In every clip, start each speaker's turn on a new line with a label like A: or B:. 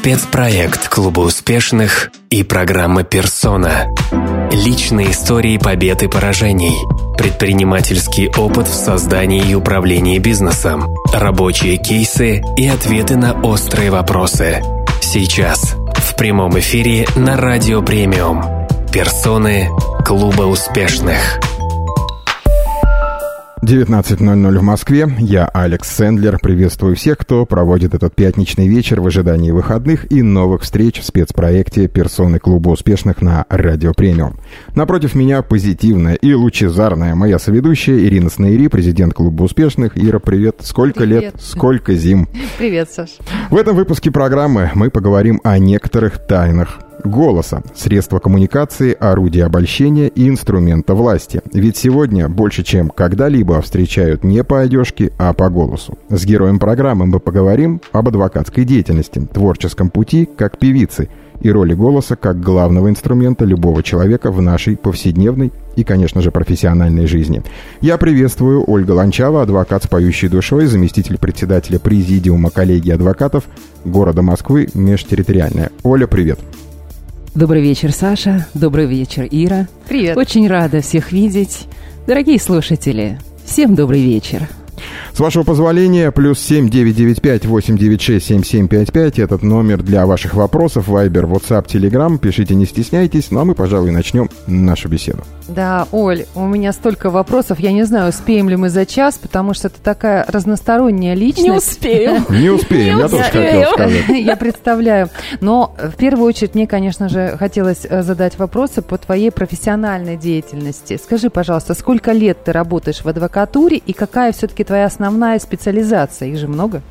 A: Спецпроект Клуба успешных и программа «Персона». Личные истории побед и поражений. Предпринимательский опыт в создании и управлении бизнесом. Рабочие кейсы и ответы на острые вопросы. Сейчас. В прямом эфире на Радио Премиум. Персоны Клуба успешных.
B: 19.00 в Москве. Я Алекс Сендлер. Приветствую всех, кто проводит этот пятничный вечер в ожидании выходных и новых встреч в спецпроекте «Персоны клуба успешных» на Радио Премиум. Напротив меня позитивная и лучезарная моя соведущая Ирина Снейри, президент клуба успешных. Ира, привет. Сколько
C: привет.
B: лет, сколько зим.
C: Привет, Саш.
B: В этом выпуске программы мы поговорим о некоторых тайнах голоса, средства коммуникации, орудия обольщения и инструмента власти. Ведь сегодня больше чем когда-либо встречают не по одежке, а по голосу. С героем программы мы поговорим об адвокатской деятельности, творческом пути как певицы и роли голоса как главного инструмента любого человека в нашей повседневной и, конечно же, профессиональной жизни. Я приветствую Ольга Ланчава, адвокат с поющей душой, заместитель председателя Президиума коллегии адвокатов города Москвы межтерриториальная. Оля, привет.
D: Добрый вечер, Саша. Добрый вечер, Ира.
C: Привет.
D: Очень рада всех видеть. Дорогие слушатели, всем добрый вечер.
B: С вашего позволения, плюс семь девять девять пять восемь девять шесть семь семь пять пять. Этот номер для ваших вопросов. Вайбер, WhatsApp, Telegram. Пишите, не стесняйтесь. Ну а мы, пожалуй, начнем нашу беседу.
C: Да, Оль, у меня столько вопросов. Я не знаю, успеем ли мы за час, потому что ты такая разносторонняя личность.
D: Не успеем.
B: Не успеем, я тоже хотел сказать.
C: Я представляю. Но в первую очередь мне, конечно же, хотелось э, задать вопросы по твоей профессиональной деятельности. Скажи, пожалуйста, сколько лет ты работаешь в адвокатуре и какая все-таки твоя основная специализация? Их же много.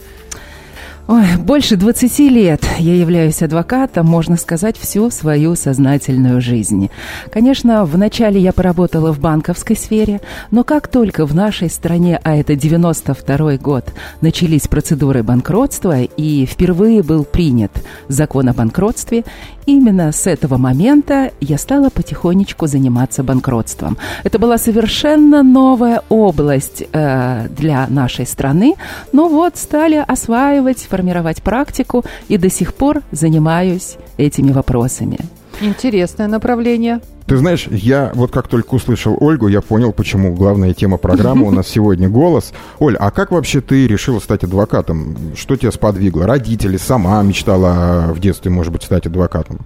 D: Ой, больше 20 лет я являюсь адвокатом, можно сказать, всю свою сознательную жизнь. Конечно, вначале я поработала в банковской сфере, но как только в нашей стране, а это 92 год, начались процедуры банкротства и впервые был принят закон о банкротстве, именно с этого момента я стала потихонечку заниматься банкротством. Это была совершенно новая область э, для нашей страны, но вот стали осваивать, формировать практику и до сих пор занимаюсь этими вопросами.
C: Интересное направление.
B: Ты знаешь, я вот как только услышал Ольгу, я понял, почему главная тема программы у нас сегодня голос. Оль, а как вообще ты решила стать адвокатом? Что тебя сподвигло? Родители, сама мечтала в детстве, может быть, стать адвокатом?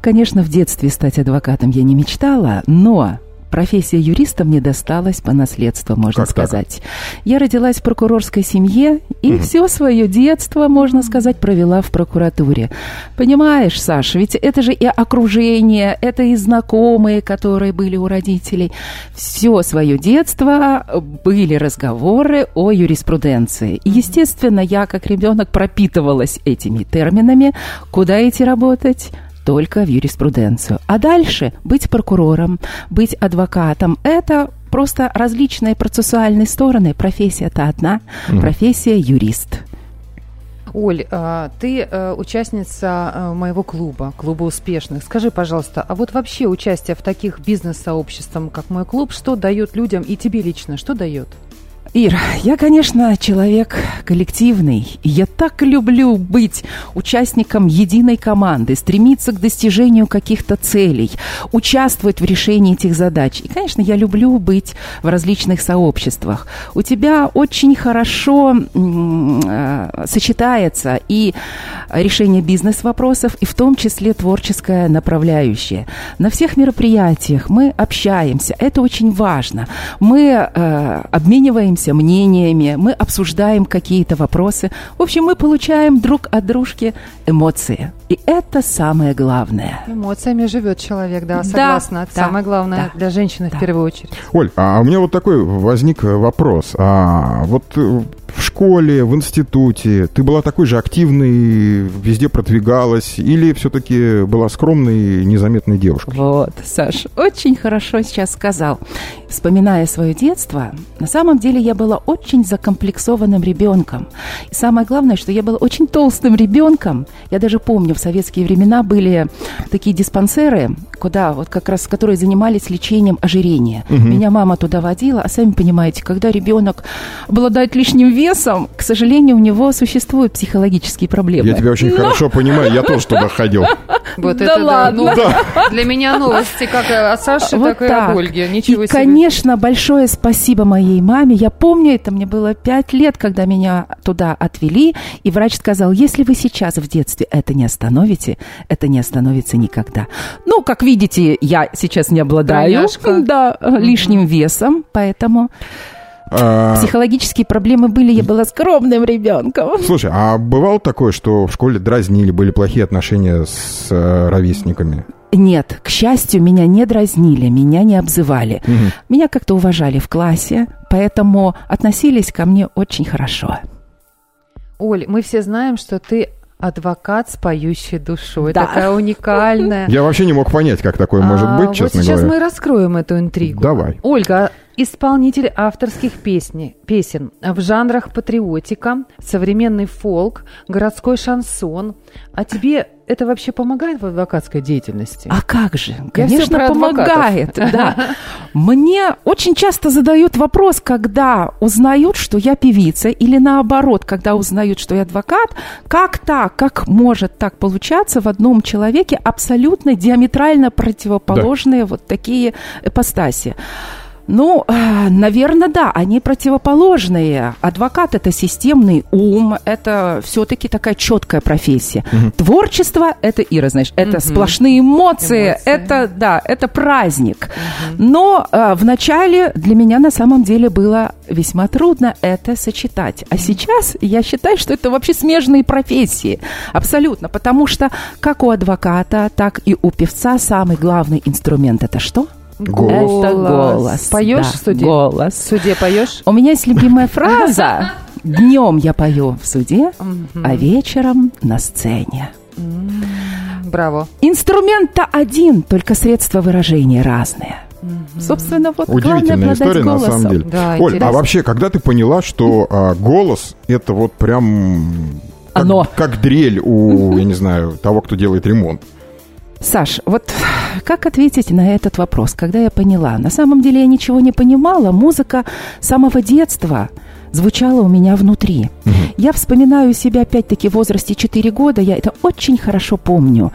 D: Конечно, в детстве стать адвокатом я не мечтала, но профессия юриста мне досталась по наследству, можно
B: Как так?
D: сказать. Я родилась в прокурорской семье и
B: Мгм.
D: все свое детство, можно сказать, провела в прокуратуре. Понимаешь, Саша, ведь это же и окружение, это и знакомые, которые были у родителей. Все свое детство были разговоры о юриспруденции. И, естественно, я как ребенок пропитывалась этими терминами. Куда идти работать? Только в юриспруденцию. А дальше быть прокурором, быть адвокатом – это просто различные процессуальные стороны. Профессия-то одна,
B: Мгм.
D: профессия юрист.
C: Оль, а, ты э, участница э, моего клуба, клуба успешных. Скажи, пожалуйста, а вот вообще участие в таких бизнес-сообществах, как мой клуб, что дает людям и тебе лично, что дает?
D: Ир, я, конечно, человек коллективный. и Я так люблю быть участником единой команды, стремиться к достижению каких-то целей, участвовать в решении этих задач. И, конечно, я люблю быть в различных сообществах. У тебя очень хорошо э, сочетается и решение бизнес-вопросов, и в том числе творческая направляющая. На всех мероприятиях мы общаемся, это очень важно. Мы э, обмениваемся мнениями, мы обсуждаем какие-то вопросы. В общем, мы получаем друг от дружки эмоции. И это самое главное.
C: Эмоциями живет человек, да,
D: Да,
C: согласна. Это
D: да,
C: самое главное
D: да,
C: для женщины
D: да.
C: в первую очередь.
B: Оль, а у меня вот такой возник э, вопрос. А вот э, в школе, в институте ты была такой же активной, везде продвигалась, или все-таки была скромной, незаметной девушкой?
D: Вот, Саш, очень хорошо сейчас сказал. Вспоминая свое детство, на самом деле я была очень закомплексованным ребенком. И самое главное, что я была очень толстым ребенком. Я даже помню, в советские времена были такие диспансеры, куда вот как раз, которые занимались лечением ожирения.
B: Мгм.
D: Меня мама туда водила, а сами понимаете, когда ребенок обладает лишним весом, к сожалению, у него существуют психологические проблемы.
B: Я тебя очень
D: Но-
B: хорошо понимаю, я тоже туда ходил.
C: Вот
D: Да
C: это
D: ладно.
C: ну, Для меня новости как от Саши,
D: Вот
C: так и
D: так.
C: от Ольги. Ничего
D: и,
C: себе.
D: конечно, большое спасибо моей маме. Я помню, это мне было пять лет, когда меня туда отвели, и врач сказал, если вы сейчас в детстве это не остановите, это не остановится никогда. Ну, как видите, я сейчас не обладаю да, лишним весом, поэтому психологические проблемы были, я была скромным ребенком.
B: Слушай, а бывало такое, что в школе дразнили, были плохие отношения с э, ровесниками?
D: Нет, к счастью, меня не дразнили, меня не обзывали.
B: Мгм.
D: Меня как-то уважали в классе, поэтому относились ко мне очень хорошо.
C: Оль, мы все знаем, что ты адвокат с поющей душой.
D: Да.
C: Такая уникальная.
B: Я вообще не мог понять, как такое может
C: А,
B: быть, честно
C: вот сейчас
B: говоря.
C: мы раскроем эту интригу.
B: Давай.
C: Ольга, исполнитель авторских песни, песен в жанрах патриотика, современный фолк, городской шансон. А тебе это вообще помогает в адвокатской деятельности?
D: А как же? Конечно, помогает. Да. Мне очень часто задают вопрос, когда узнают, что я певица, или наоборот, когда узнают, что я адвокат, как так, как может так получаться в одном человеке абсолютно диаметрально противоположные вот такие ипостаси. Ну, наверное, да, они противоположные. Адвокат это системный ум, это все-таки такая четкая профессия. Творчество это Ира, знаешь, это сплошные эмоции,
C: Эмоции.
D: это да, это праздник. Но э, вначале для меня на самом деле было весьма трудно это сочетать. А сейчас я считаю, что это вообще смежные профессии. Абсолютно. Потому что как у адвоката, так и у певца самый главный инструмент это что?
B: Голос.
D: Это голос.
C: Поешь
D: да,
C: в суде?
D: Голос.
C: В суде поешь?
D: У меня есть любимая фраза. Днем я пою в суде, а вечером на сцене.
C: Браво.
D: Инструмент-то один, только средства выражения разные. Собственно, вот главное
B: Удивительная история, на
D: голосом.
B: самом деле.
C: Да,
B: Оль,
C: интересно.
B: а вообще, когда ты поняла, что а, голос это вот прям как,
D: Оно.
B: как дрель у, я не знаю, того, кто делает ремонт?
D: Саш, вот как ответить на этот вопрос, когда я поняла? На самом деле я ничего не понимала. Музыка с самого детства звучала у меня внутри. Я вспоминаю себя опять-таки в возрасте 4 года, я это очень хорошо помню.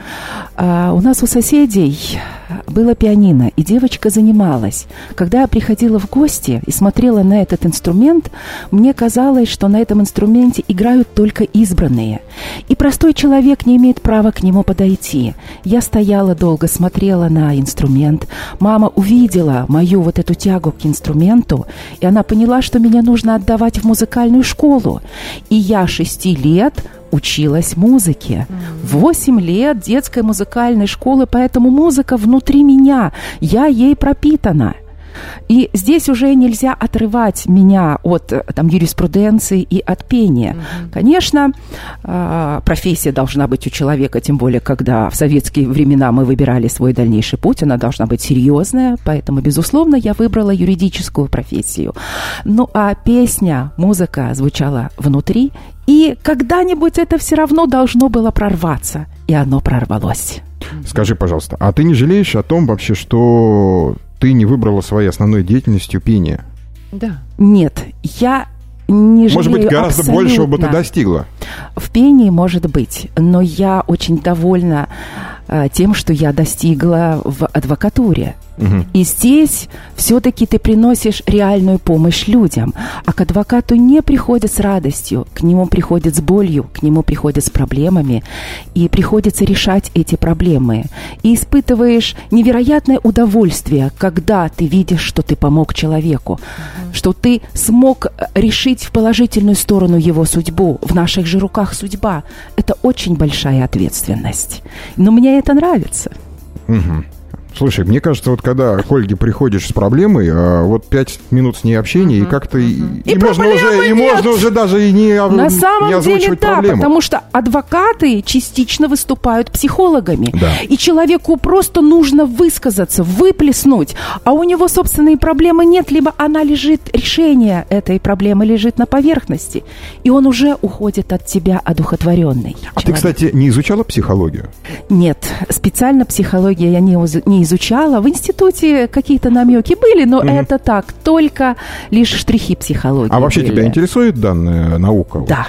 D: А, у нас у соседей было пианино, и девочка занималась. Когда я приходила в гости и смотрела на этот инструмент, мне казалось, что на этом инструменте играют только избранные. И простой человек не имеет права к нему подойти. Я стояла долго, смотрела на инструмент. Мама увидела мою вот эту тягу к инструменту, и она поняла, что меня нужно отдавать в музыкальную школу. И я шести лет училась музыке. Восемь лет детской музыкальной школы, поэтому музыка внутри меня, я ей пропитана. И здесь уже нельзя отрывать меня от э, там, юриспруденции и от пения. Конечно, а, профессия должна быть у человека, тем более, когда в советские времена мы выбирали свой дальнейший путь, она должна быть серьезная, поэтому, безусловно, я выбрала юридическую профессию. Ну, а песня, музыка звучала внутри, и когда-нибудь это все равно должно было прорваться, и оно прорвалось.
B: Скажи, пожалуйста, а ты не жалеешь о том вообще, что ты не выбрала своей основной деятельностью пение?
C: Да.
D: Нет, я не жалею
B: Может быть, гораздо большего бы ты
D: абсолютно.
B: достигла?
D: В пении может быть, но я очень довольна э, тем, что я достигла в адвокатуре.
B: Мгм.
D: И здесь все-таки ты приносишь реальную помощь людям. А к адвокату не приходят с радостью, к нему приходят с болью, к нему приходят с проблемами. И приходится решать эти проблемы. И испытываешь невероятное удовольствие, когда ты видишь, что ты помог человеку, что ты смог э, решить в положительную сторону его судьбу. В наших же руках судьба. Это очень большая ответственность. Но мне это нравится.
B: Мгм. Слушай, мне кажется, вот когда к Ольге приходишь с проблемой, а, вот пять минут с ней общения, и как-то и, и можно уже, и
D: нет.
B: можно уже даже и не,
D: На
B: не
D: самом деле,
B: озвучивать
D: да,
B: проблему.
D: потому что адвокаты частично выступают психологами.
B: Да.
D: И человеку просто нужно высказаться, выплеснуть, а у него собственные проблемы нет, либо она лежит, решение этой проблемы лежит на поверхности, и он уже уходит от тебя одухотворенный.
B: А ты, кстати, не изучала психологию?
D: Нет, специально психология я не, не не изучала. В институте какие-то намеки были, но mm-hmm. это так, только лишь штрихи психологии.
B: А вообще
D: были.
B: тебя интересует данная наука?
D: Да.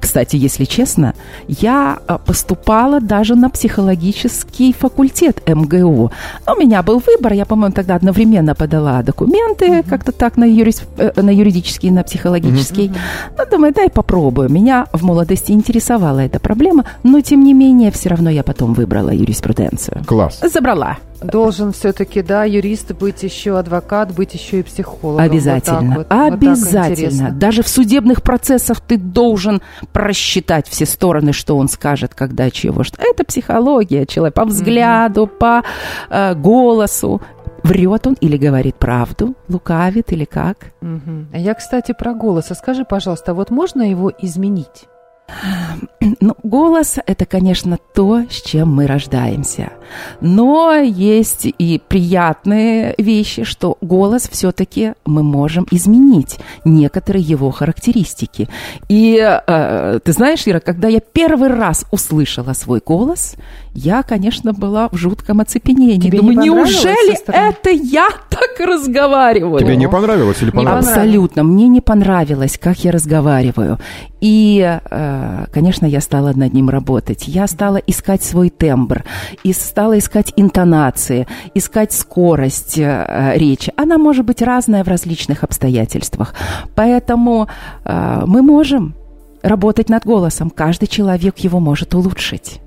D: Кстати, если честно, я а, поступала даже на психологический факультет МГУ. У меня был выбор, я, по-моему, тогда одновременно подала документы, mm-hmm. как-то так, на, юрис, э, на юридический, на психологический. Mm-hmm. Ну, думаю, дай попробую. Меня в молодости интересовала эта проблема, но, тем не менее, все равно я потом выбрала юриспруденцию.
B: Класс.
D: Забрала.
C: Должен все-таки, да, юрист быть еще адвокат, быть еще и психолог.
D: Обязательно. Вот вот, Обязательно. Вот Даже в судебных процессах ты должен просчитать все стороны, что он скажет, когда чего. Что это психология человека по взгляду, mm-hmm. по э, голосу. Врет он или говорит правду, лукавит или как?
C: Угу. Я, кстати, про голос. А скажи, пожалуйста, вот можно его изменить?
D: Ну, голос – это, конечно, то, с чем мы рождаемся. Но есть и приятные вещи, что голос все-таки мы можем изменить, некоторые его характеристики. И э, ты знаешь, Ира, когда я первый раз услышала свой голос, я, конечно, была в жутком оцепенении.
C: Тебе
D: Думаю,
C: не
D: неужели это я так разговариваю?
B: Тебе не понравилось или понравилось?
D: Абсолютно. Мне не понравилось, как я разговариваю. И, э, конечно, я стала над ним работать. Я стала искать свой тембр, и стала искать интонации, искать скорость э, речи. Она может быть разная в различных обстоятельствах. Поэтому э, мы можем работать над голосом. Каждый человек его может улучшить.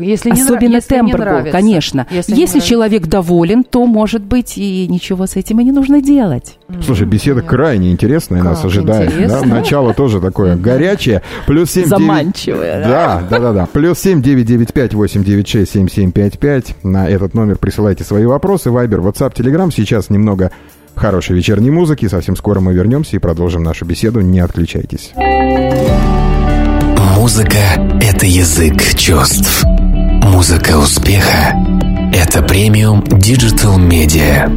C: Если
D: не Особенно
C: если
D: тембр
C: не нравится.
D: конечно.
C: Если,
D: если человек доволен, то, может быть, и ничего с этим и не нужно делать.
B: Слушай, беседа крайне интересная как нас ожидает. Да? Начало тоже такое горячее. Плюс 7
D: Заманчивое.
B: 9... Да, да, да, да. Плюс 7 995 896 7755. На этот номер присылайте свои вопросы. Вайбер, WhatsApp, Telegram. Сейчас немного хорошей вечерней музыки. Совсем скоро мы вернемся и продолжим нашу беседу. Не отключайтесь.
A: Музыка — это язык чувств. Музыка успеха — это премиум Digital Media.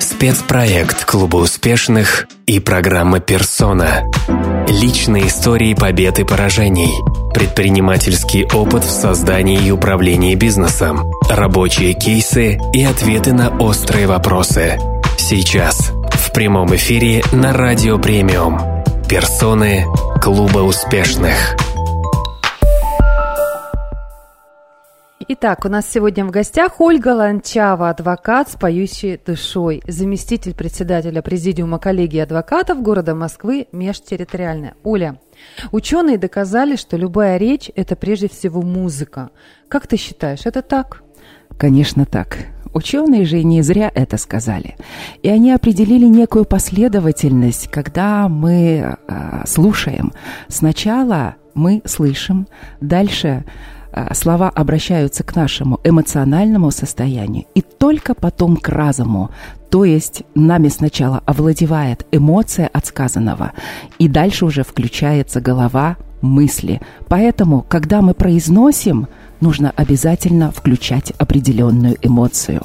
A: Спецпроект Клуба успешных и программа «Персона». Личные истории побед и поражений. Предпринимательский опыт в создании и управлении бизнесом. Рабочие кейсы и ответы на острые вопросы. Сейчас. В прямом эфире на Радио Премиум. Персоны Клуба успешных.
C: Итак, у нас сегодня в гостях Ольга Ланчава, адвокат с поющей душой, заместитель председателя Президиума коллегии адвокатов города Москвы межтерриториальная. Оля, ученые доказали, что любая речь – это прежде всего музыка. Как ты считаешь, это так?
D: Конечно, так. Ученые же не зря это сказали. И они определили некую последовательность, когда мы э, слушаем. Сначала мы слышим, дальше э, слова обращаются к нашему эмоциональному состоянию, и только потом к разуму. То есть нами сначала овладевает эмоция от сказанного, и дальше уже включается голова, мысли. Поэтому, когда мы произносим – нужно обязательно включать определенную эмоцию.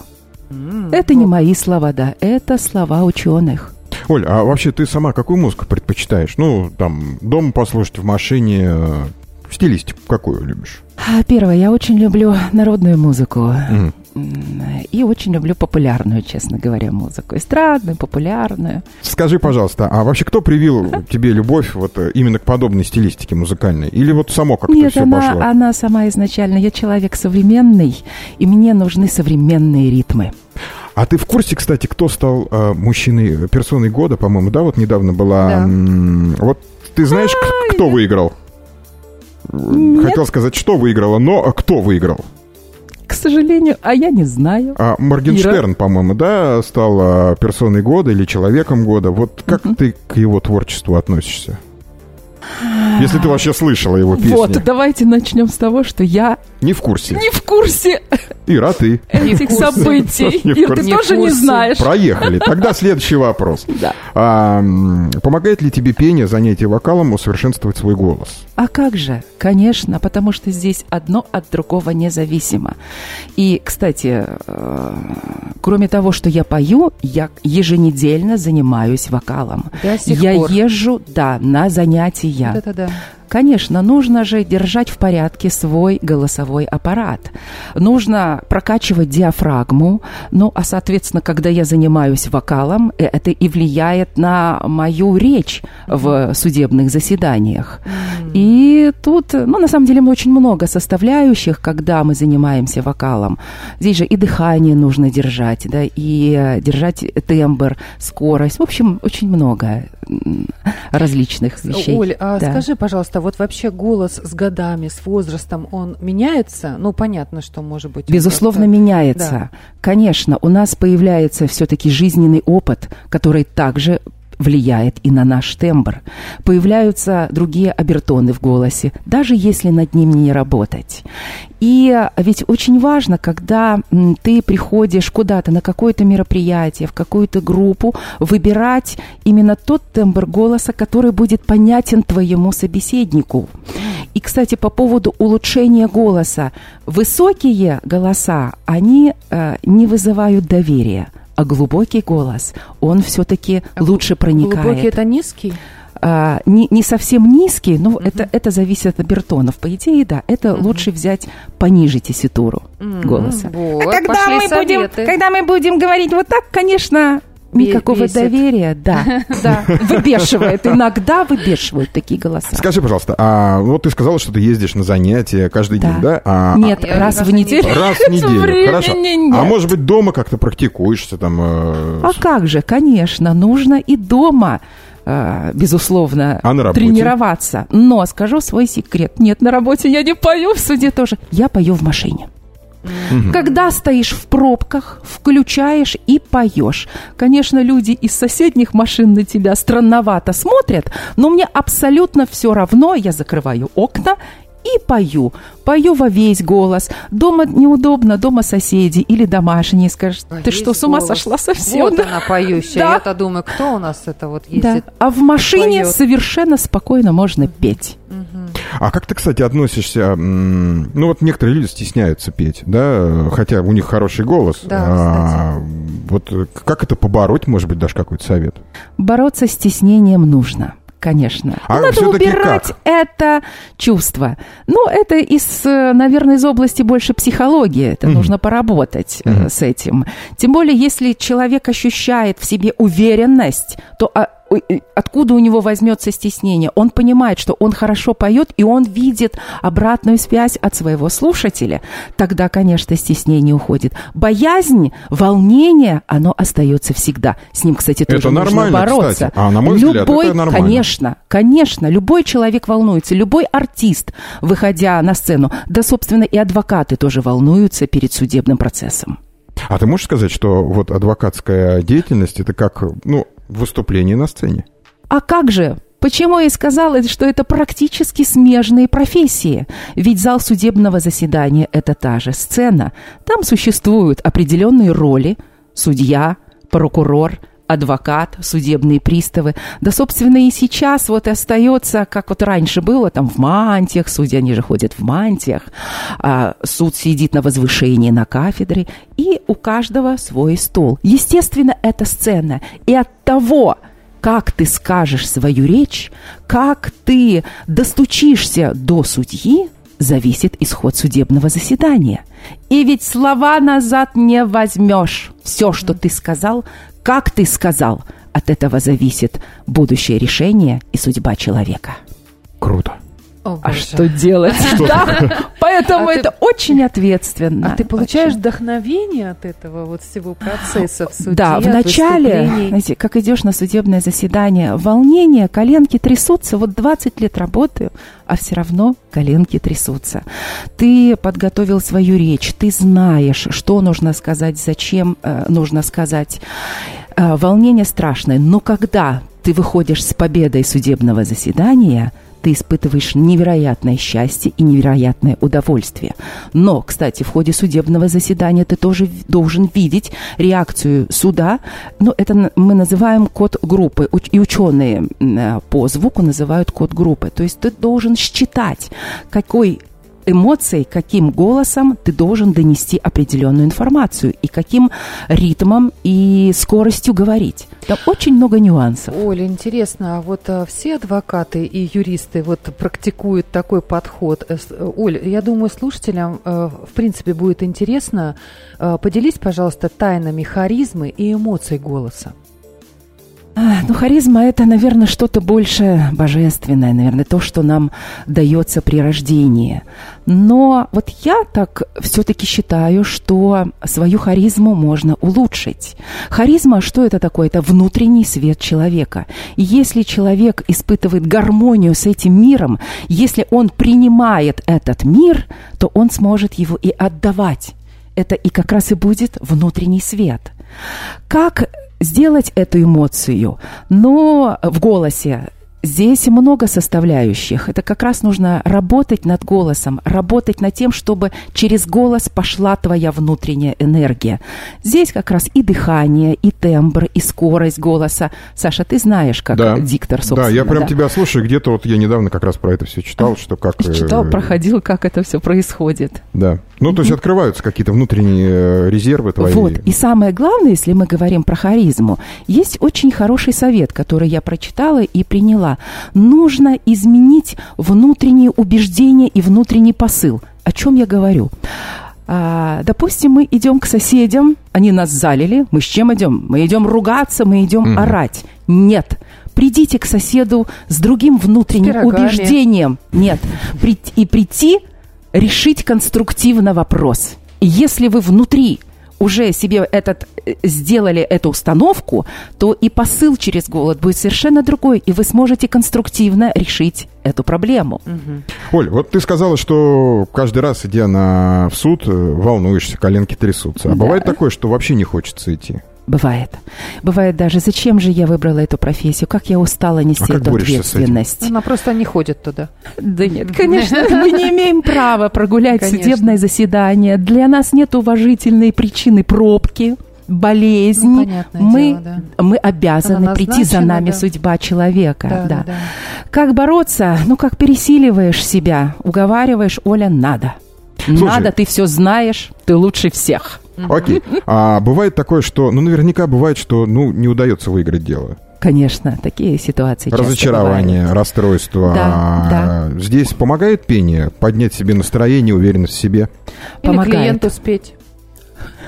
D: Mm, это не мои слова, да, это слова ученых.
B: Оль, а вообще ты сама какую музыку предпочитаешь? Ну, там, дома послушать, в машине, э, стилистику какую любишь?
D: А, первое, я очень люблю народную музыку. Mm. И очень люблю популярную, честно говоря, музыку. Эстрадную, популярную.
B: Скажи, пожалуйста, а вообще кто привил тебе любовь вот э, именно к подобной стилистике музыкальной? Или вот само как-то
D: Нет,
B: все
D: она,
B: пошло?
D: она сама изначально. Я человек современный, и мне нужны современные ритмы.
B: А ты в курсе, кстати, кто стал э, мужчиной, персоной года, по-моему, да? Вот недавно была... Да. М- вот ты знаешь, а, кто я... выиграл? Нет. Хотел сказать, что выиграла, но кто выиграл?
D: К сожалению, а я не знаю.
B: А Моргенштерн, по-моему, да, стал а, персоной года или человеком года. Вот как угу. ты к его творчеству относишься? Если ты вообще слышала его песни.
D: Вот, давайте начнем с того, что я...
B: Не в курсе.
D: Не в курсе.
B: Ира, ты?
D: Этих событий. Ир, ты тоже не знаешь.
B: Проехали. Тогда следующий вопрос. Да. А, помогает ли тебе пение, занятие вокалом усовершенствовать свой голос?
D: А как же? Конечно, потому что здесь одно от другого независимо. И, кстати, э, кроме того, что я пою, я еженедельно занимаюсь вокалом.
C: До сих
D: я
C: пор.
D: езжу, да, на занятия.
C: Вот это да.
D: Конечно, нужно же держать в порядке свой голосовой аппарат. Нужно прокачивать диафрагму. Ну, а, соответственно, когда я занимаюсь вокалом, э, это и влияет на мою речь в судебных заседаниях. И тут, ну, на самом деле, очень много составляющих, когда мы занимаемся вокалом. Здесь же и дыхание нужно держать, да, и э, держать тембр, скорость. В общем, очень много различных вещей.
C: Оль, а да. скажи, пожалуйста, вот вообще голос с годами, с возрастом, он меняется? Ну, понятно, что может быть...
D: Безусловно, просто... меняется. Да. Конечно, у нас появляется все-таки жизненный опыт, который также влияет и на наш тембр. Появляются другие обертоны в голосе, даже если над ним не работать. И ведь очень важно, когда ты приходишь куда-то на какое-то мероприятие, в какую-то группу, выбирать именно тот тембр голоса, который будет понятен твоему собеседнику. И, кстати, по поводу улучшения голоса. Высокие голоса, они э, не вызывают доверия а глубокий голос, он все-таки а лучше проникает.
C: Глубокий это низкий?
D: А, не, не совсем низкий, но uh-huh. это, это зависит от обертонов. По идее, да, это uh-huh. лучше взять пониже тесситуру uh-huh. голоса.
C: Вот, а когда мы,
D: будем, когда мы будем говорить вот так, конечно, Никакого бесит. доверия, да, да, выбешивает. Иногда выбешивают такие голоса.
B: Скажи, пожалуйста, а вот ты сказала, что ты ездишь на занятия каждый да. день, да? А,
D: нет, а, раз в неделю.
B: Раз в неделю, хорошо. А может быть, дома как-то практикуешься там? Э...
D: А как же, конечно, нужно и дома э, безусловно,
B: а на
D: тренироваться. Но скажу свой секрет. Нет, на работе я не пою, в суде тоже. Я пою в машине. Угу. Когда стоишь в пробках, включаешь и поешь. Конечно, люди из соседних машин на тебя странновато смотрят, но мне абсолютно все равно. Я закрываю окна и пою. Пою во весь голос. Дома неудобно, дома соседи или домашние скажут, а ты что, с ума голос. сошла совсем?
C: Вот она поющая. Да. Я-то думаю, кто у нас это вот ездит?
D: Да. А в машине поет. совершенно спокойно можно петь.
B: А как ты, кстати, относишься... Ну, вот некоторые люди стесняются петь, да, хотя у них хороший голос.
C: Да, а,
B: вот как это побороть, может быть, дашь какой-то совет?
D: Бороться с стеснением нужно конечно. А Надо убирать как? это чувство. Ну, это из, наверное, из области больше психологии. Это mm-hmm. нужно поработать mm-hmm. с этим. Тем более, если человек ощущает в себе уверенность, то а, откуда у него возьмется стеснение? Он понимает, что он хорошо поет, и он видит обратную связь от своего слушателя. Тогда, конечно, стеснение уходит. Боязнь, волнение, оно остается всегда. С ним, кстати, тоже это нужно бороться. Кстати.
B: А на мой
D: любой,
B: взгляд, это нормально.
D: Конечно, конечно, любой человек волнуется, любой артист, выходя на сцену, да, собственно, и адвокаты тоже волнуются перед судебным процессом.
B: А ты можешь сказать, что вот адвокатская деятельность это как, ну, выступление на сцене.
D: А как же? Почему я сказала, что это практически смежные профессии? Ведь зал судебного заседания – это та же сцена. Там существуют определенные роли – судья, прокурор, адвокат, судебные приставы. Да, собственно, и сейчас вот остается, как вот раньше было, там в мантиях, судьи, они же ходят в мантиях, а суд сидит на возвышении на кафедре, и у каждого свой стол. Естественно, это сцена. И от того, как ты скажешь свою речь, как ты достучишься до судьи, зависит исход судебного заседания. И ведь слова назад не возьмешь. Все, что ты сказал, как ты сказал, от этого зависит будущее решение и судьба человека.
B: Круто.
D: О, а что делать? Поэтому а это очень ответственно.
C: А ты получаешь вдохновение от этого вот всего процесса в суде?
D: Да, вначале, знаете, как идешь на судебное заседание, волнение, коленки трясутся. Вот 20 лет работаю, а все равно коленки трясутся. Ты подготовил свою речь, ты знаешь, что нужно сказать, зачем э, нужно сказать. Э, волнение страшное, но когда ты выходишь с победой судебного заседания – ты испытываешь невероятное счастье и невероятное удовольствие. Но, кстати, в ходе судебного заседания ты тоже должен видеть реакцию суда. Ну, это мы называем код группы. И ученые э, по звуку называют код группы. То есть ты должен считать, какой эмоцией, каким голосом ты должен донести определенную информацию и каким ритмом и скоростью говорить. Там очень много нюансов.
C: Оля, интересно, а вот а, все адвокаты и юристы вот практикуют такой подход? Э, э, Оля, я думаю, слушателям э, в принципе будет интересно. Поделись, пожалуйста, тайнами харизмы и эмоций голоса.
D: Ну, харизма – это, наверное, что-то больше божественное, наверное, то, что нам дается при рождении. Но вот я так все-таки считаю, что свою харизму можно улучшить. Харизма, что это такое? Это внутренний свет человека. И если человек испытывает гармонию с этим миром, если он принимает этот мир, то он сможет его и отдавать. Это и как раз и будет внутренний свет. Как сделать эту эмоцию, но в голосе Здесь много составляющих. Это как раз нужно работать над голосом, работать над тем, чтобы через голос пошла твоя внутренняя энергия. Здесь как раз и дыхание, и тембр, и скорость голоса. Саша, ты знаешь, как
B: да.
D: диктор, собственно.
B: Да, я прям да? тебя слушаю. Где-то вот я недавно как раз про это все читал, что как...
D: Читал, э, проходил, как это все происходит.
B: Да. Ну, то есть открываются какие-то внутренние э, резервы твои.
D: Вот. И самое главное, если мы говорим про харизму, есть очень хороший совет, который я прочитала и приняла нужно изменить внутренние убеждения и внутренний посыл. О чем я говорю? А, допустим, мы идем к соседям, они нас залили, мы с чем идем? Мы идем ругаться, мы идем mm орать. Нет, придите к соседу с другим внутренним с убеждением. Нет, и прийти решить конструктивно вопрос. И если вы внутри уже себе этот, э, сделали эту установку, то и посыл через голод будет совершенно другой, и вы сможете конструктивно решить эту проблему.
B: Угу. Оль, вот ты сказала, что каждый раз, идя на в суд, э, волнуешься, коленки трясутся. А да. бывает такое, что вообще не хочется идти?
D: Бывает. Бывает даже, зачем же я выбрала эту профессию, как я устала нести а эту ответственность.
C: Она просто не ходит туда.
D: Да нет, конечно, мы не имеем права прогулять конечно. судебное заседание. Для нас нет уважительной причины пробки болезни, ну, мы, дело, да. мы обязаны прийти за нами да. судьба человека. Да, да. Да, да. Как бороться? Ну, как пересиливаешь себя, уговариваешь, Оля, надо. Слушай, надо, ты все знаешь, ты лучше всех.
B: Окей. А бывает такое, что, ну, наверняка бывает, что, ну, не удается выиграть дело.
D: Конечно, такие ситуации
B: Разочарование, расстройство. Да, а, да. Здесь помогает пение поднять себе настроение, уверенность в себе?
C: Или помогает. клиенту спеть.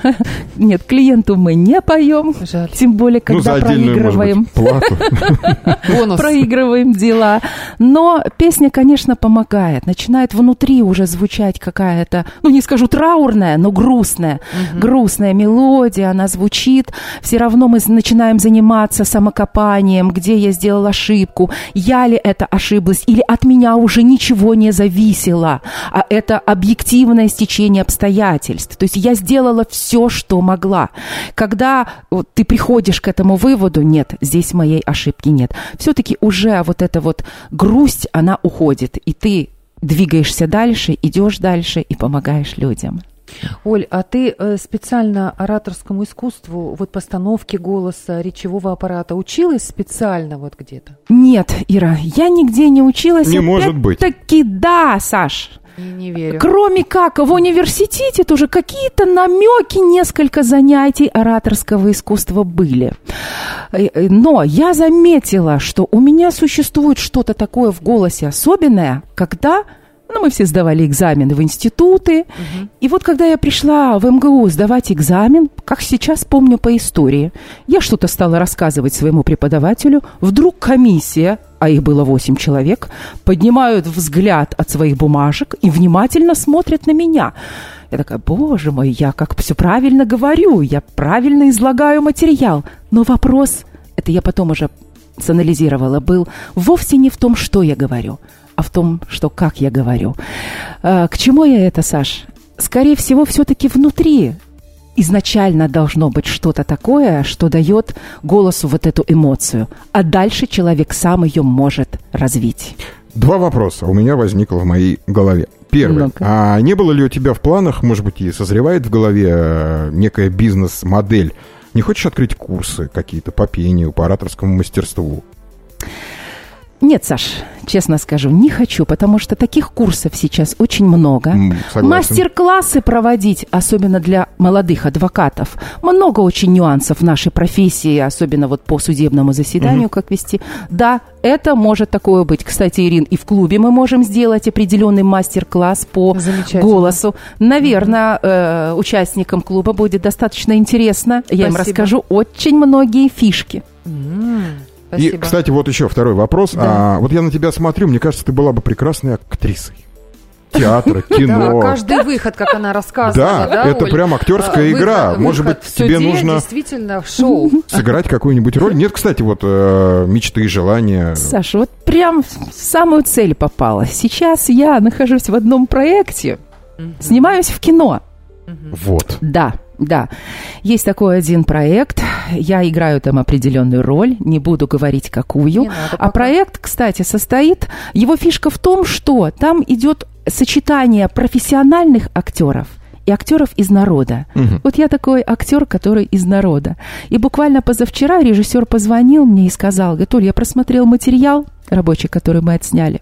D: Нет, клиенту мы не поем. Жаль. Тем более, ну, когда ну, проигрываем. Проигрываем дела. Но песня, конечно, помогает. Начинает внутри уже звучать какая-то, ну, не скажу траурная, но грустная. Грустная мелодия, она звучит. Все равно мы начинаем заниматься самокопанием, где я сделал ошибку, я ли это ошиблась, или от меня уже ничего не зависело, а это объективное стечение обстоятельств. То есть я сделала все все, что могла. Когда вот, ты приходишь к этому выводу, нет, здесь моей ошибки нет, все-таки уже вот эта вот грусть, она уходит, и ты двигаешься дальше, идешь дальше и помогаешь людям.
C: Оль, а ты э, специально ораторскому искусству, вот постановке голоса, речевого аппарата училась специально вот где-то?
D: Нет, Ира, я нигде не училась.
B: Не может быть.
D: Таки да, Саш.
C: Не, верю.
D: Кроме как в университете тоже какие-то намеки, несколько занятий ораторского искусства были. Э, э, но я заметила, что у меня существует что-то такое в голосе особенное, когда ну, мы все сдавали экзамены в институты. Угу. И вот когда я пришла в МГУ сдавать экзамен, как сейчас помню по истории, я что-то стала рассказывать своему преподавателю. Вдруг комиссия, а их было восемь человек, поднимают взгляд от своих бумажек и внимательно смотрят на меня. Я такая, боже мой, я как все правильно говорю, я правильно излагаю материал. Но вопрос, это я потом уже санализировала, был вовсе не в том, что я говорю – а в том, что как я говорю. А, к чему я это, Саш? Скорее всего, все-таки внутри изначально должно быть что-то такое, что дает голосу вот эту эмоцию, а дальше человек сам ее может развить.
B: Два вопроса у меня возникло в моей голове. Первый. ну А не было ли у тебя в планах, может быть, и созревает в голове э, некая бизнес-модель? Не хочешь открыть курсы какие-то по пению, по ораторскому мастерству?
D: Нет, Саш, честно скажу, не хочу, потому что таких курсов сейчас очень много. Мастер-классы проводить, особенно для молодых адвокатов. Много очень нюансов в нашей профессии, особенно вот по судебному заседанию, как вести. Да, это может такое быть. Кстати, Ирин, и в клубе мы можем сделать определенный мастер-класс по
C: Замечательно.
D: голосу. Наверное, э, участникам клуба будет достаточно интересно. Я им
C: Спасибо.
D: расскажу очень многие фишки.
C: М,
B: И,
C: Спасибо.
B: кстати, вот еще второй вопрос.
C: Да.
B: А, вот я на тебя смотрю, мне кажется, ты была бы прекрасной актрисой. Театра,
C: Да,
B: кино.
C: каждый выход, как она рассказывала,
B: Да,
C: да,
B: это
C: Оль?
B: прям актерская
C: А,
B: игра.
C: выход-
B: Может
C: выход
B: быть, тебе нужно
C: действительно в шоу.
B: сыграть какую-нибудь роль? Нет, кстати, вот э, мечты, желания.
D: Саша, вот прям в самую цель попала. Сейчас я нахожусь в одном проекте, снимаюсь в кино.
B: Вот.
D: Да, да. Есть такой один проект. Я играю там определенную роль. Не буду говорить какую.
C: Не надо
D: а
C: пока.
D: проект, кстати, состоит... Его фишка в том, что там идет сочетание профессиональных актеров и актеров из народа.
B: Мгм.
D: Вот я такой актер, который из народа. И буквально позавчера режиссер позвонил мне и сказал, говорит, Оль, я просмотрел материал рабочий, который мы отсняли.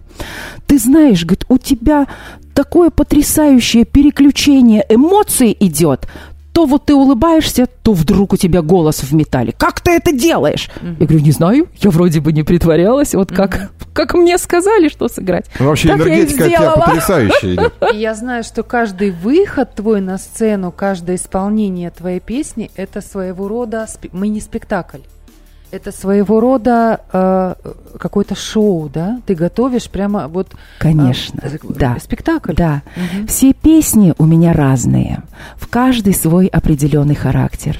D: Ты знаешь, говорит, у тебя такое потрясающее переключение эмоций идет. То вот ты улыбаешься, то вдруг у тебя голос в металле. Как ты это делаешь? Я говорю, не знаю, я вроде бы не притворялась. Вот как, как мне сказали, что сыграть.
B: Ну, вообще
D: Так я и
B: энергетика от тебя
D: сделала.
B: потрясающая идет.
C: И я знаю, что каждый выход твой на сцену, каждое исполнение твоей песни – это своего рода спе- мини-спектакль. Это своего рода э, какое-то шоу, да? Ты готовишь прямо вот…
D: Конечно,
C: э,
D: да.
C: Спектакль.
D: Да.
C: Мгм.
D: Все песни у меня разные. В каждый свой определенный характер.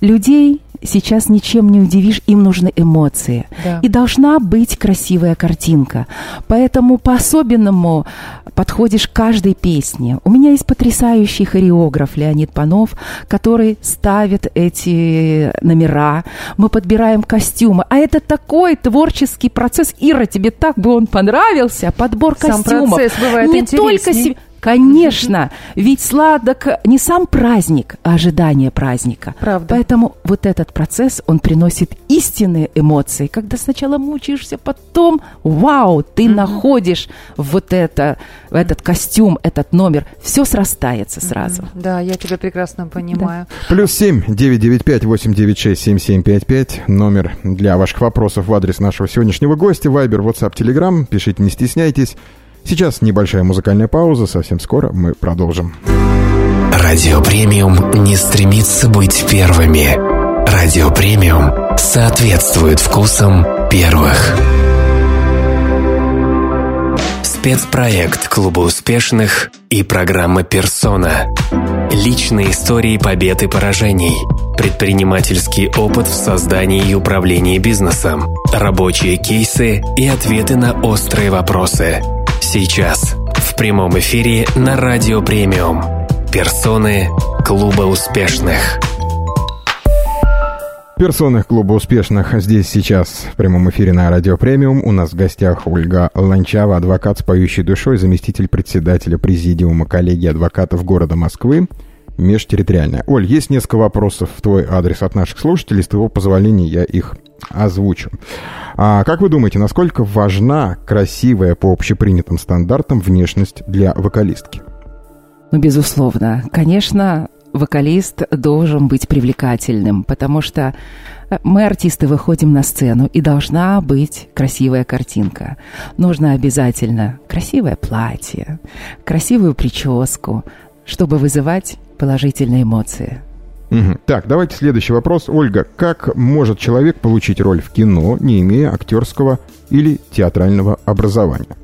D: Людей сейчас ничем не удивишь, им нужны эмоции.
C: Да.
D: И должна быть красивая картинка. Поэтому по-особенному подходишь к каждой песне. У меня есть потрясающий хореограф Леонид Панов, который ставит эти номера. Мы подбираем костюмы. А это такой творческий процесс. Ира, тебе так бы он понравился. Подбор
C: Сам
D: костюмов.
C: процесс бывает
D: Не только
C: интересней.
D: себе... Конечно, ведь сладок не сам праздник, а ожидание праздника.
C: Правда.
D: Поэтому вот этот процесс, он приносит истинные эмоции. Когда сначала мучаешься, потом, вау, ты находишь вот это, в этот костюм, этот номер. Все срастается сразу.
C: Да, я тебя прекрасно понимаю.
B: Плюс семь девять девять пять восемь девять шесть семь семь пять пять. Номер для ваших вопросов в адрес нашего сегодняшнего гостя. Вайбер, WhatsApp, Telegram. Пишите, не стесняйтесь. Сейчас небольшая музыкальная пауза. Совсем скоро мы продолжим.
A: Радио Премиум не стремится быть первыми. Радио Премиум соответствует вкусам первых. Спецпроект Клуба успешных и программа «Персона». Личные истории побед и поражений. Предпринимательский опыт в создании и управлении бизнесом. Рабочие кейсы и ответы на острые вопросы. Сейчас. В прямом эфире на Радио Премиум. Персоны Клуба успешных.
B: Персоны клуба успешных здесь сейчас в прямом эфире на Радио Премиум. У нас в гостях Ольга Ланчава, адвокат с поющей душой, заместитель председателя Президиума коллегии адвокатов города Москвы, межтерриториальная. Оль, есть несколько вопросов в твой адрес от наших слушателей. С твоего позволения я их озвучу. А как вы думаете, насколько важна красивая по общепринятым стандартам внешность для вокалистки?
D: Ну, безусловно. Конечно, вокалист должен быть привлекательным, потому что э, мы, артисты, выходим на сцену, и должна быть красивая картинка. Нужно обязательно красивое платье, красивую прическу, чтобы вызывать положительные эмоции.
B: Мгм. Так, давайте следующий вопрос. Ольга, как может человек получить роль в кино, не имея актерского или театрального образования?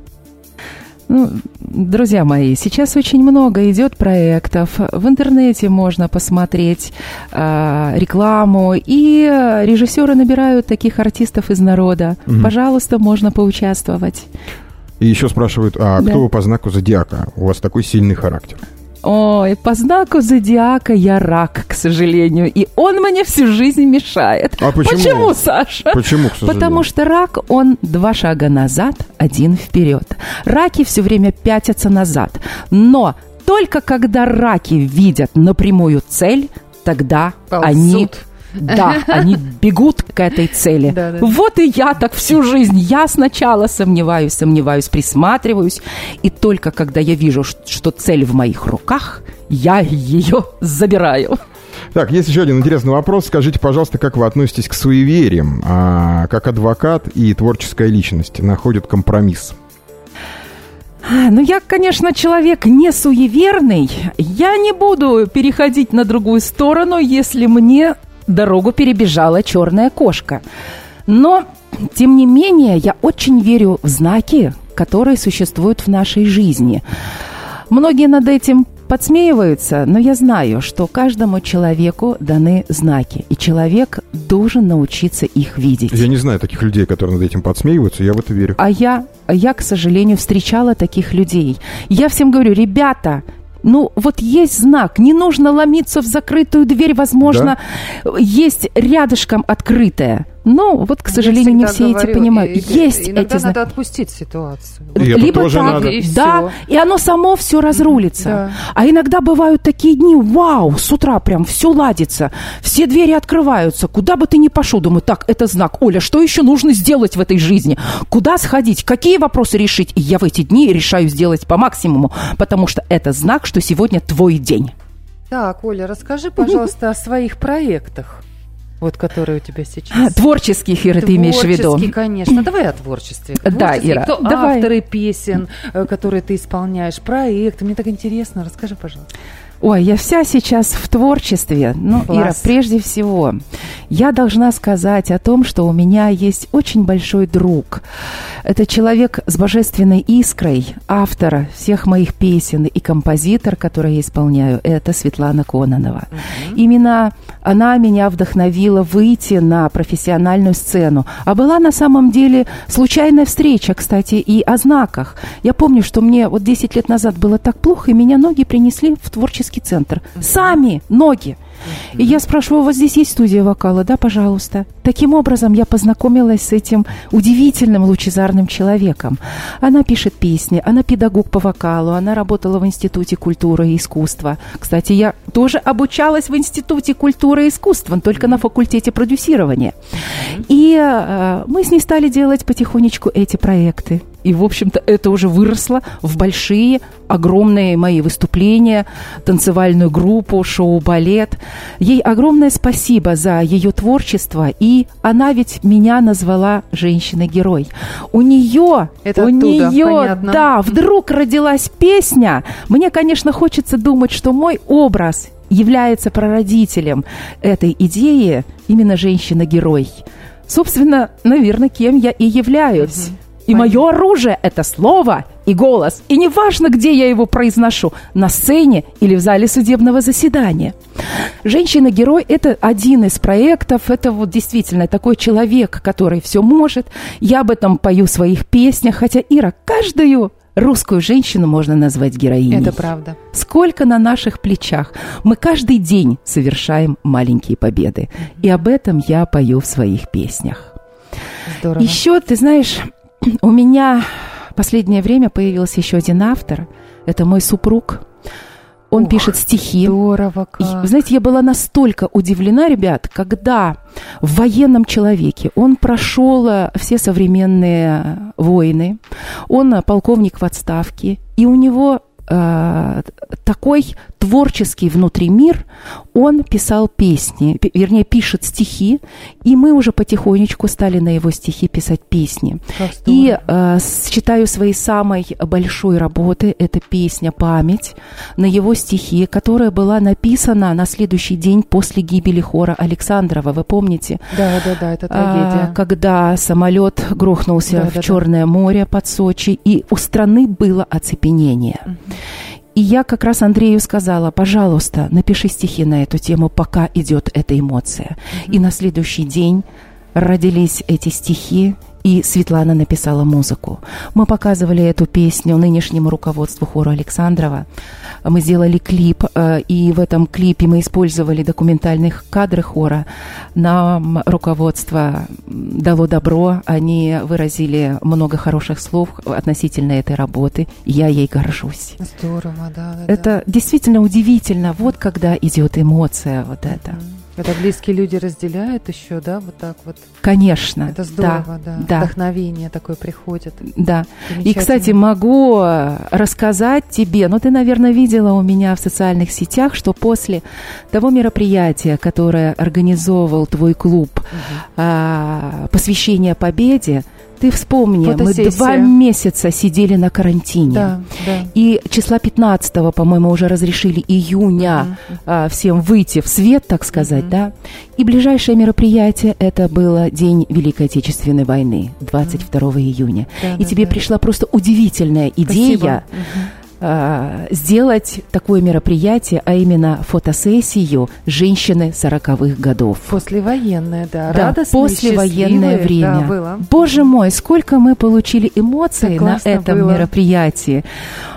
D: Ну, друзья мои, сейчас очень много идет проектов. В интернете можно посмотреть а, рекламу, и э, режиссеры набирают таких артистов из народа.
B: Мгм.
D: Пожалуйста, можно поучаствовать.
B: И еще спрашивают, а
D: Да.
B: кто вы по знаку зодиака? У вас такой сильный характер.
D: Ой, по знаку зодиака я рак, к сожалению, и он мне всю жизнь мешает.
B: А почему?
D: Саша?
B: Почему, к сожалению?
D: Потому что рак, он два шага назад, один вперед. Раки все время пятятся назад. Но только когда раки видят напрямую цель, тогда
C: Ползут.
D: они Да, они бегут к этой цели.
C: Да, да.
D: Вот и я так всю жизнь. Я сначала сомневаюсь, сомневаюсь, присматриваюсь. И только когда я вижу, что цель в моих руках, я ее забираю.
B: Так, есть еще один интересный вопрос. Скажите, пожалуйста, как вы относитесь к суевериям? А, как адвокат и творческая личность находят компромисс?
D: Ну, я, конечно, человек не суеверный. Я не буду переходить на другую сторону, если мне дорогу перебежала черная кошка. Но, тем не менее, я очень верю в знаки, которые существуют в нашей жизни. Многие над этим подсмеиваются, но я знаю, что каждому человеку даны знаки, и человек должен научиться их видеть.
B: Я не знаю таких людей, которые над этим подсмеиваются, я в это верю.
D: А я, я, к сожалению, встречала таких людей. Я всем говорю, ребята, ну вот есть знак, не нужно ломиться в закрытую дверь, возможно, есть рядышком открытая. Но вот, к сожалению, не все
C: всегда
D: эти
C: говорю,
D: понимают.
C: и-
D: есть
C: иногда
D: эти знаки.
C: надо отпустить ситуацию.
B: И
D: Либо
B: тоже
D: так,
B: надо.
C: И
D: да,
C: всё.
D: и оно само все разрулится.
C: Да.
D: А иногда бывают такие дни, вау, с утра прям все ладится, все двери открываются, куда бы ты ни пошел, думаю, так, это знак, Оля, что еще нужно сделать в этой жизни? Куда сходить? Какие вопросы решить? И я в эти дни решаю сделать по максимуму, потому что это знак, что сегодня твой день.
C: Так, Оля, расскажи, пожалуйста, о своих проектах, вот которые у тебя
D: А,
C: сейчас.
D: Творческих, Ира, ты имеешь в виду?
C: Творческий, конечно. Давай о творчестве.
D: Да,
C: Творческий.
D: Ира,
C: Кто
D: давай.
C: авторы песен, э, которые ты исполняешь, проекты? Мне так интересно. Расскажи, пожалуйста.
D: Ой, я вся сейчас в творчестве. Ну,
C: Класс.
D: Ира, прежде всего, я должна сказать о том, что у меня есть очень большой друг. Это человек с божественной искрой, автор всех моих песен и композитор, который я исполняю, это Светлана Кононова. Именно она меня вдохновила выйти на профессиональную сцену. А была на самом деле случайная встреча, кстати, и о знаках. Я помню, что мне вот 10 лет назад было так плохо, и меня ноги принесли в творческий центр. Сами ноги. И я спрашиваю, у вас здесь есть студия вокала? Да, пожалуйста. Таким образом, я познакомилась с этим удивительным лучезарным человеком. Она пишет песни, она педагог по вокалу, она работала в Институте культуры и искусства. Кстати, я тоже обучалась в Институте культуры и искусства, только на факультете продюсирования. И э, мы с ней стали делать потихонечку эти проекты. И, в общем-то, это уже выросло в большие, огромные мои выступления, танцевальную группу, шоу-балет. Ей огромное спасибо за ее творчество. И она ведь меня назвала женщиной-герой. У нее,
C: Это
D: у
C: оттуда,
D: нее,
C: понятно.
D: да, вдруг родилась песня. Мне, конечно, хочется думать, что мой образ является прародителем этой идеи именно женщина-герой. Собственно, наверное, кем я и являюсь. И мое оружие – это слово и голос. И неважно, где я его произношу – на сцене или в зале судебного заседания. Женщина-герой – это один из проектов. Это вот действительно такой человек, который все может. Я об этом пою в своих песнях. Хотя, Ира, каждую русскую женщину можно назвать героиней.
C: Это правда.
D: Сколько на наших плечах. Мы каждый день совершаем маленькие победы. И об этом я пою в своих песнях.
C: Здорово.
D: Еще, ты знаешь, у меня в последнее время появился еще один автор. Это мой супруг. Он
C: Ух,
D: пишет стихи.
C: Здорово
D: И,
C: как.
D: Вы знаете, я была настолько удивлена, ребят, когда в военном человеке он прошел э, все современные войны, он э, полковник в отставке, и у него э, такой творческий внутри мир, он писал песни, вернее, пишет стихи, и мы уже потихонечку стали на его стихи писать песни. И э, считаю своей самой большой работы это песня «Память» на его стихи, которая была написана на следующий день после гибели хора Александрова. Вы помните?
C: Да, да, да, это
D: А,
C: трагедия.
D: когда самолет грохнулся
C: Да, да,
D: в
C: да.
D: Черное море под Сочи, и у страны было оцепенение. И я как раз Андрею сказала, пожалуйста, напиши стихи на эту тему, пока идет эта эмоция. И на следующий день родились эти стихи, и Светлана написала музыку. Мы показывали эту песню нынешнему руководству хора Александрова. Мы сделали клип, э, и в этом клипе мы использовали документальные кадры хора. Нам руководство дало добро, они выразили много хороших слов относительно этой работы. Я ей горжусь.
C: Здорово, да, да.
D: Это действительно удивительно. Вот когда идет эмоция вот это.
C: да. Это близкие люди разделяют еще, да, вот так вот.
D: Конечно.
C: Это здорово, да.
D: да. да.
C: Вдохновение такое приходит.
D: Да. И, кстати, могу рассказать тебе, ну, ты, наверное, видела у меня в социальных сетях, что после того мероприятия, которое организовывал твой клуб, угу. посвящение победе, ты вспомни, мы два месяца сидели на карантине. Да, да. И числа 15 по-моему, уже разрешили июня uh-huh. а, всем выйти в свет, так сказать, uh-huh. да. И ближайшее мероприятие это было День Великой Отечественной войны, 22 uh-huh. июня. Да, и да, тебе да. пришла просто удивительная идея. Спасибо. Э, сделать такое мероприятие, а именно фотосессию женщины сороковых годов.
C: Послевоенное, да.
D: Да, послевоенное время. Да, было. Боже мой, сколько мы получили эмоций на этом было. мероприятии.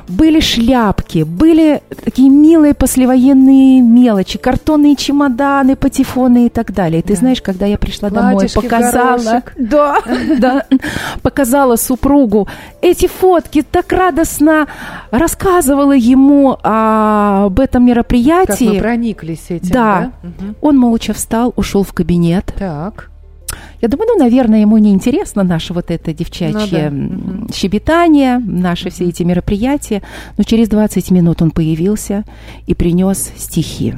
D: Были шляпки, были такие милые послевоенные мелочи, картонные чемоданы, патефоны и так далее. Ты знаешь, когда я пришла домой, показала, да, да, показала супругу эти фотки, так радостно рассказывала ему об этом мероприятии. Как
C: мы прониклись этим,
D: да? да? Угу. Он молча встал, ушел в кабинет.
C: Так.
D: Я думаю, ну, наверное, ему не интересно наше вот это девчачье ну, да. щебетание, наши все эти мероприятия. Но через 20 минут он появился и принес стихи.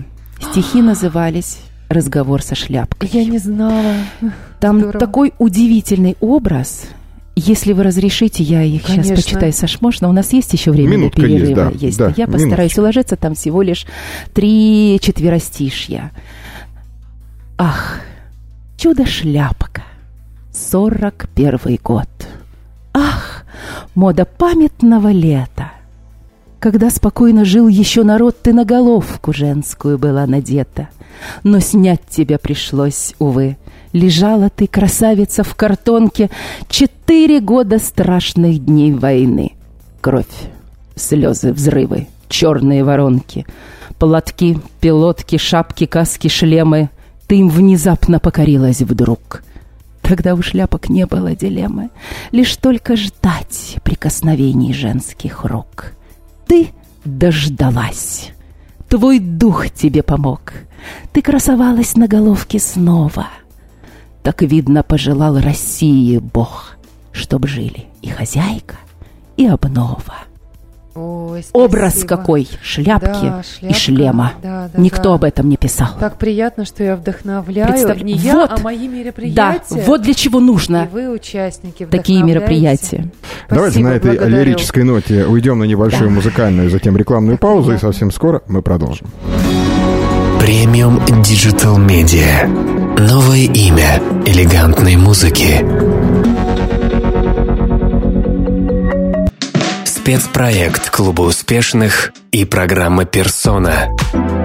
D: Стихи назывались «Разговор со шляпкой».
C: Я не знала.
D: Там Здорово. такой удивительный образ – если вы разрешите, я их Конечно. сейчас почитаю, Саш, можно? У нас есть еще время
B: Минутка
D: для перерыва?
B: Есть, да,
D: есть.
B: Да,
D: я постараюсь минуточку. уложиться, там всего лишь три четверостишья. Ах, чудо-шляпка, сорок первый год. Ах, мода памятного лета, когда спокойно жил еще народ, ты на головку женскую была надета. Но снять тебя пришлось, увы, Лежала ты, красавица, в картонке Четыре года страшных дней войны. Кровь, слезы, взрывы, черные воронки, Платки, пилотки, шапки, каски, шлемы. Ты им внезапно покорилась вдруг. Тогда у шляпок не было дилеммы, Лишь только ждать прикосновений женских рук. Ты дождалась. Твой дух тебе помог. Ты красовалась на головке снова — так видно пожелал России Бог, чтоб жили и хозяйка, и обнова.
C: Ой,
D: Образ какой шляпки да, шляпка, и шлема. Да, да, Никто да. об этом не писал.
C: Так приятно, что я вдохновляю. Представь, не я, вот, а мои мероприятия.
D: Да, вот для чего нужно.
C: И вы участники
D: такие мероприятия.
B: Спасибо, Давайте на этой благодарю. лирической ноте уйдем на небольшую да. музыкальную, затем рекламную паузу, и совсем скоро мы продолжим.
A: Премиум Digital Media. Новое имя элегантной музыки. Спецпроект Клуба успешных и программа «Персона».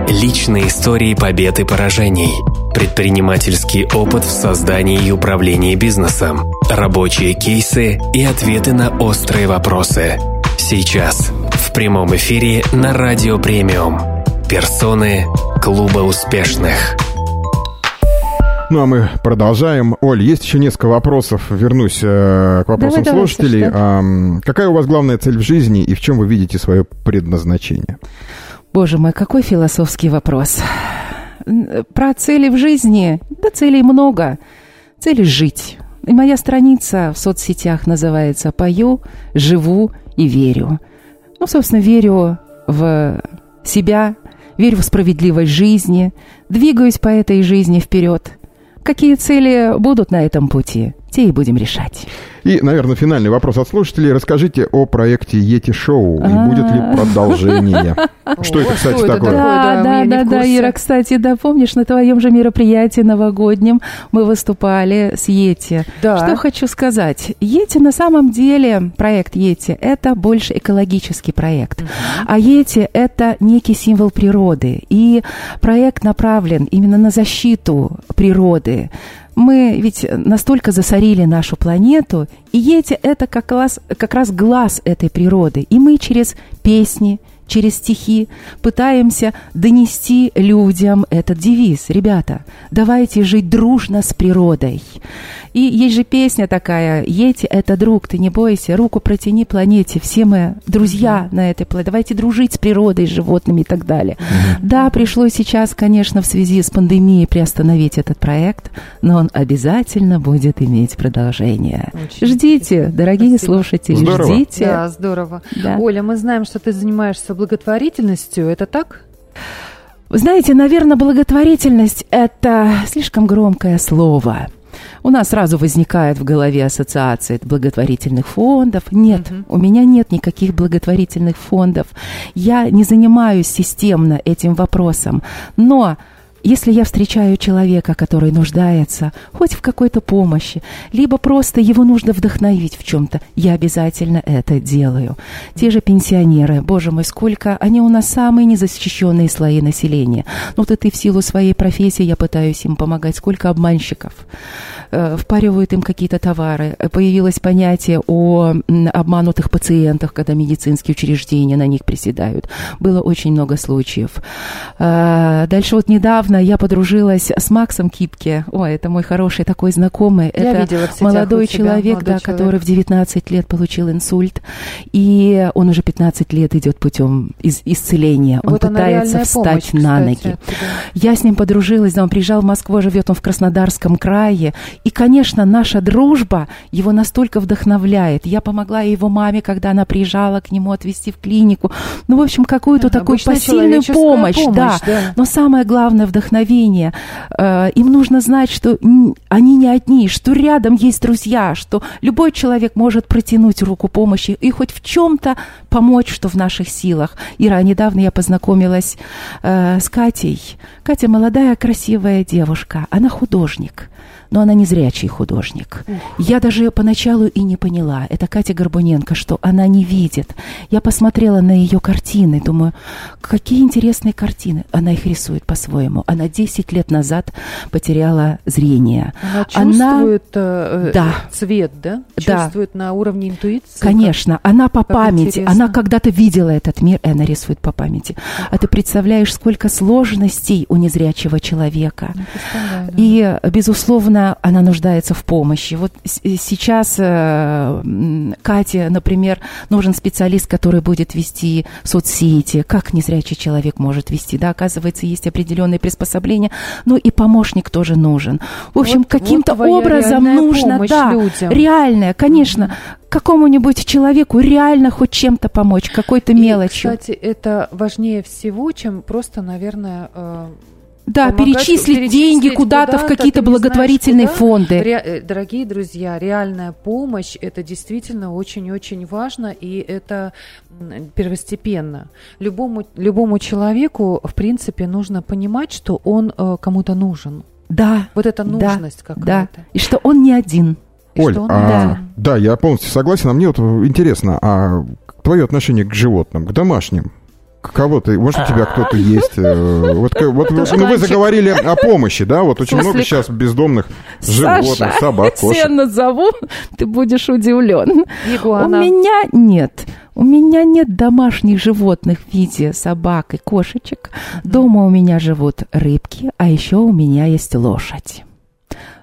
A: Личные истории побед и поражений. Предпринимательский опыт в создании и управлении бизнесом. Рабочие кейсы и ответы на острые вопросы. Сейчас в прямом эфире на Радио Премиум. Персоны Клуба успешных.
B: Ну а мы продолжаем. Оль, есть еще несколько вопросов. Вернусь э, к вопросам давай, слушателей. Давай, а, какая у вас главная цель в жизни и в чем вы видите свое предназначение?
D: Боже мой, какой философский вопрос. Про цели в жизни, да целей много. Цели жить. И моя страница в соцсетях называется «Пою, живу и верю». Ну, собственно, верю в себя, верю в справедливость жизни, двигаюсь по этой жизни вперед. Какие цели будут на этом пути, те и будем решать.
B: И, наверное, финальный вопрос от слушателей. Расскажите о проекте Йети Шоу и будет ли продолжение? Что это, кстати, такое?
D: Да, да, да, да, Ира, кстати, да, помнишь, на твоем же мероприятии новогоднем мы выступали с Йети. Да. Что хочу сказать. Йети на самом деле, проект Йети, это больше экологический проект. А Йети это некий символ природы. И проект направлен именно на защиту природы мы ведь настолько засорили нашу планету, и эти это как раз, как раз глаз этой природы. И мы через песни, через стихи пытаемся донести людям этот девиз. Ребята, давайте жить дружно с природой. И есть же песня такая «Ети – это друг, ты не бойся, руку протяни планете, все мы друзья на этой планете, давайте дружить с природой, с животными и так далее». Да, пришлось сейчас, конечно, в связи с пандемией приостановить этот проект, но он обязательно будет иметь продолжение.
C: Очень
D: Ждите, дорогие
C: Спасибо.
D: слушатели,
B: Здорово.
D: ждите.
C: Да, здорово.
D: Да.
C: Оля, мы знаем, что ты занимаешься благотворительностью. Это так?
D: Вы знаете, наверное, благотворительность – это слишком громкое слово. У нас сразу возникает в голове ассоциация благотворительных фондов. Нет,
C: Мгм.
D: у меня нет никаких благотворительных фондов. Я не занимаюсь системно этим вопросом. Но если я встречаю человека, который нуждается хоть в какой-то помощи, либо просто его нужно вдохновить в чем-то, я обязательно это делаю. Те же пенсионеры, боже мой, сколько они у нас самые незащищенные слои населения. Ну, вот и в силу своей профессии я пытаюсь им помогать. Сколько обманщиков впаривают им какие-то товары. Э, Появилось понятие о обманутых пациентах, когда медицинские учреждения на них приседают. Было очень много случаев. Э, Дальше вот недавно я подружилась с Максом Кипке. Ой, это мой хороший такой знакомый.
C: Я
D: это
C: видела
D: молодой
C: тебя,
D: человек,
C: молодой
D: да,
C: человек.
D: который в 19 лет получил инсульт. И он уже 15 лет идет путем из- исцеления. Он
C: вот она,
D: пытается встать
C: помощь,
D: на
C: кстати,
D: ноги. Я с ним подружилась, да, он приезжал в Москву, живет он в Краснодарском крае. И, конечно, наша дружба его настолько вдохновляет. Я помогла его маме, когда она приезжала к нему отвезти в клинику. Ну, в общем, какую-то
C: Ага,
D: такую посильную
C: человеческая
D: помощь, да.
C: да.
D: Но самое главное вдохновение. Э, Им нужно знать, что они не одни, что рядом есть друзья, что любой человек может протянуть руку помощи и хоть в чем-то помочь, что в наших силах. Ира, недавно я познакомилась э, с Катей. Катя молодая, красивая девушка. Она художник. Но она не зрячий художник. Я даже поначалу и не поняла. Это Катя Горбуненко, что она не видит. Я посмотрела на ее картины, думаю, какие интересные картины. Она их рисует по-своему. Она 10 лет назад потеряла зрение.
C: Она
D: Она-
C: чувствует э, э,
D: Да.
C: цвет, да?
D: Да.
C: Чувствует на уровне интуиции.
D: Конечно, она по
C: как
D: памяти,
C: интересно.
D: она когда-то видела этот мир, и она рисует по памяти. А ты представляешь, сколько сложностей у незрячего человека.
C: Да.
D: И, безусловно, она нуждается в помощи. Вот сейчас э, Кате, например, нужен специалист, который будет вести соцсети. Как незрячий человек может вести? Да, оказывается, есть определенные приспособления. Ну и помощник тоже нужен. В общем,
C: Вот-
D: каким-то
C: вот
D: образом нужно, да,
C: людям.
D: реальная, конечно, какому-нибудь человеку реально хоть чем-то помочь, какой-то
C: И,
D: мелочью.
C: кстати, это важнее всего, чем просто, наверное, э,
D: да,
C: помогать,
D: перечислить,
C: перечислить
D: деньги куда-то, в
C: куда-то,
D: какие-то
C: знаешь,
D: благотворительные
C: куда.
D: фонды.
C: Ре- э, Дорогие друзья, реальная помощь это действительно очень-очень важно, и это первостепенно. Любому, любому человеку, в принципе, нужно понимать, что он э, кому-то нужен.
D: Да,
C: Вот эта
D: Да,
C: нужность
D: да.
C: какая-то.
D: И что он не один.
C: И
B: Оль,
C: он
B: а,
C: да.
B: да, я полностью согласен. А мне вот интересно, а твое отношение к животным, к домашним? Кого ты, может, у тебя кто-то есть? э, Вот, вот вы- ну, вы заговорили о помощи, да? Вот очень много сейчас бездомных животных,
D: Саша,
B: собак,
D: если я
B: кошек.
D: назову, ты будешь удивлен.
C: Игуана.
D: У меня нет. У меня нет домашних животных в виде собак и кошечек. Дома у меня живут рыбки, а еще у меня есть лошадь.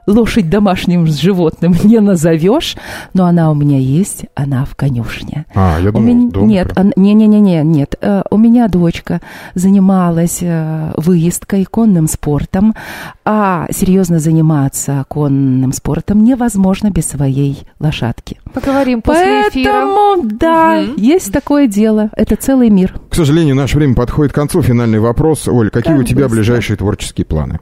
D: Лошадь домашним животным не назовешь, но она у меня есть, она в конюшне.
B: А, я
D: У
B: думал,
D: меня
B: дома
D: нет,
B: прям.
D: ан- не-не-не, нет. Э, У меня дочка занималась э, выездкой, конным спортом, а серьезно заниматься конным спортом невозможно без своей лошадки.
C: Поговорим после эфира.
D: Поэтому, да,
C: Мгм.
D: есть такое дело. Это целый мир.
B: К сожалению, наше время подходит к концу. Финальный вопрос. Оль, какие
D: Так
B: у тебя
D: быстро.
B: ближайшие творческие планы?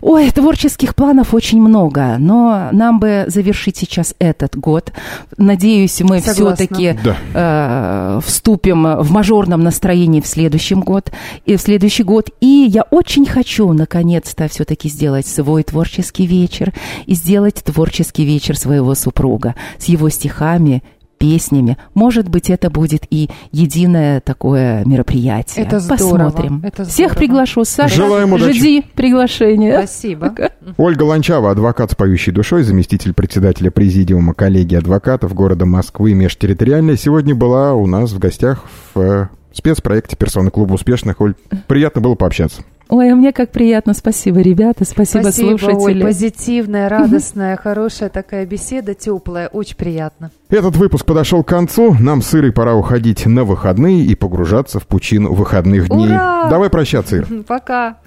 D: Ой, творческих планов очень много, но нам бы завершить сейчас этот год. Надеюсь, мы
C: Согласна.
D: все-таки
B: Да.
D: э, вступим в мажорном настроении в следующем год и в следующий год. И я очень хочу наконец-то все-таки сделать свой творческий вечер и сделать творческий вечер своего супруга с его стихами песнями. Может быть, это будет и единое такое мероприятие.
C: Это здорово,
D: Посмотрим.
C: это
D: Всех
C: здорово.
D: приглашу. Саша,
B: Желаем удачи.
D: жди приглашения.
C: Спасибо.
B: Ольга Ланчава, адвокат с поющей душой, заместитель председателя президиума коллегии адвокатов города Москвы межтерриториальной, сегодня была у нас в гостях в спецпроекте «Персоны клуба успешных». Оль, приятно было пообщаться.
D: Ой, а мне как приятно. Спасибо, ребята. Спасибо,
C: Спасибо
D: слушатели.
C: Оль, позитивная, радостная, хорошая такая беседа, теплая. Очень приятно.
B: Этот выпуск подошел к концу. Нам с Ирой пора уходить на выходные и погружаться в пучину выходных дней.
C: Ура!
B: Давай прощаться, Ир.
C: Пока.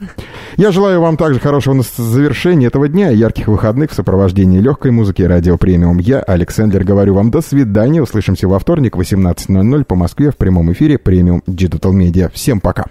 B: Я желаю вам также хорошего завершения этого дня, ярких выходных в сопровождении легкой музыки и радио премиум. Я, Александр, говорю вам до свидания. Услышимся во вторник в 18.00 по Москве в прямом эфире премиум Digital Media. Всем пока.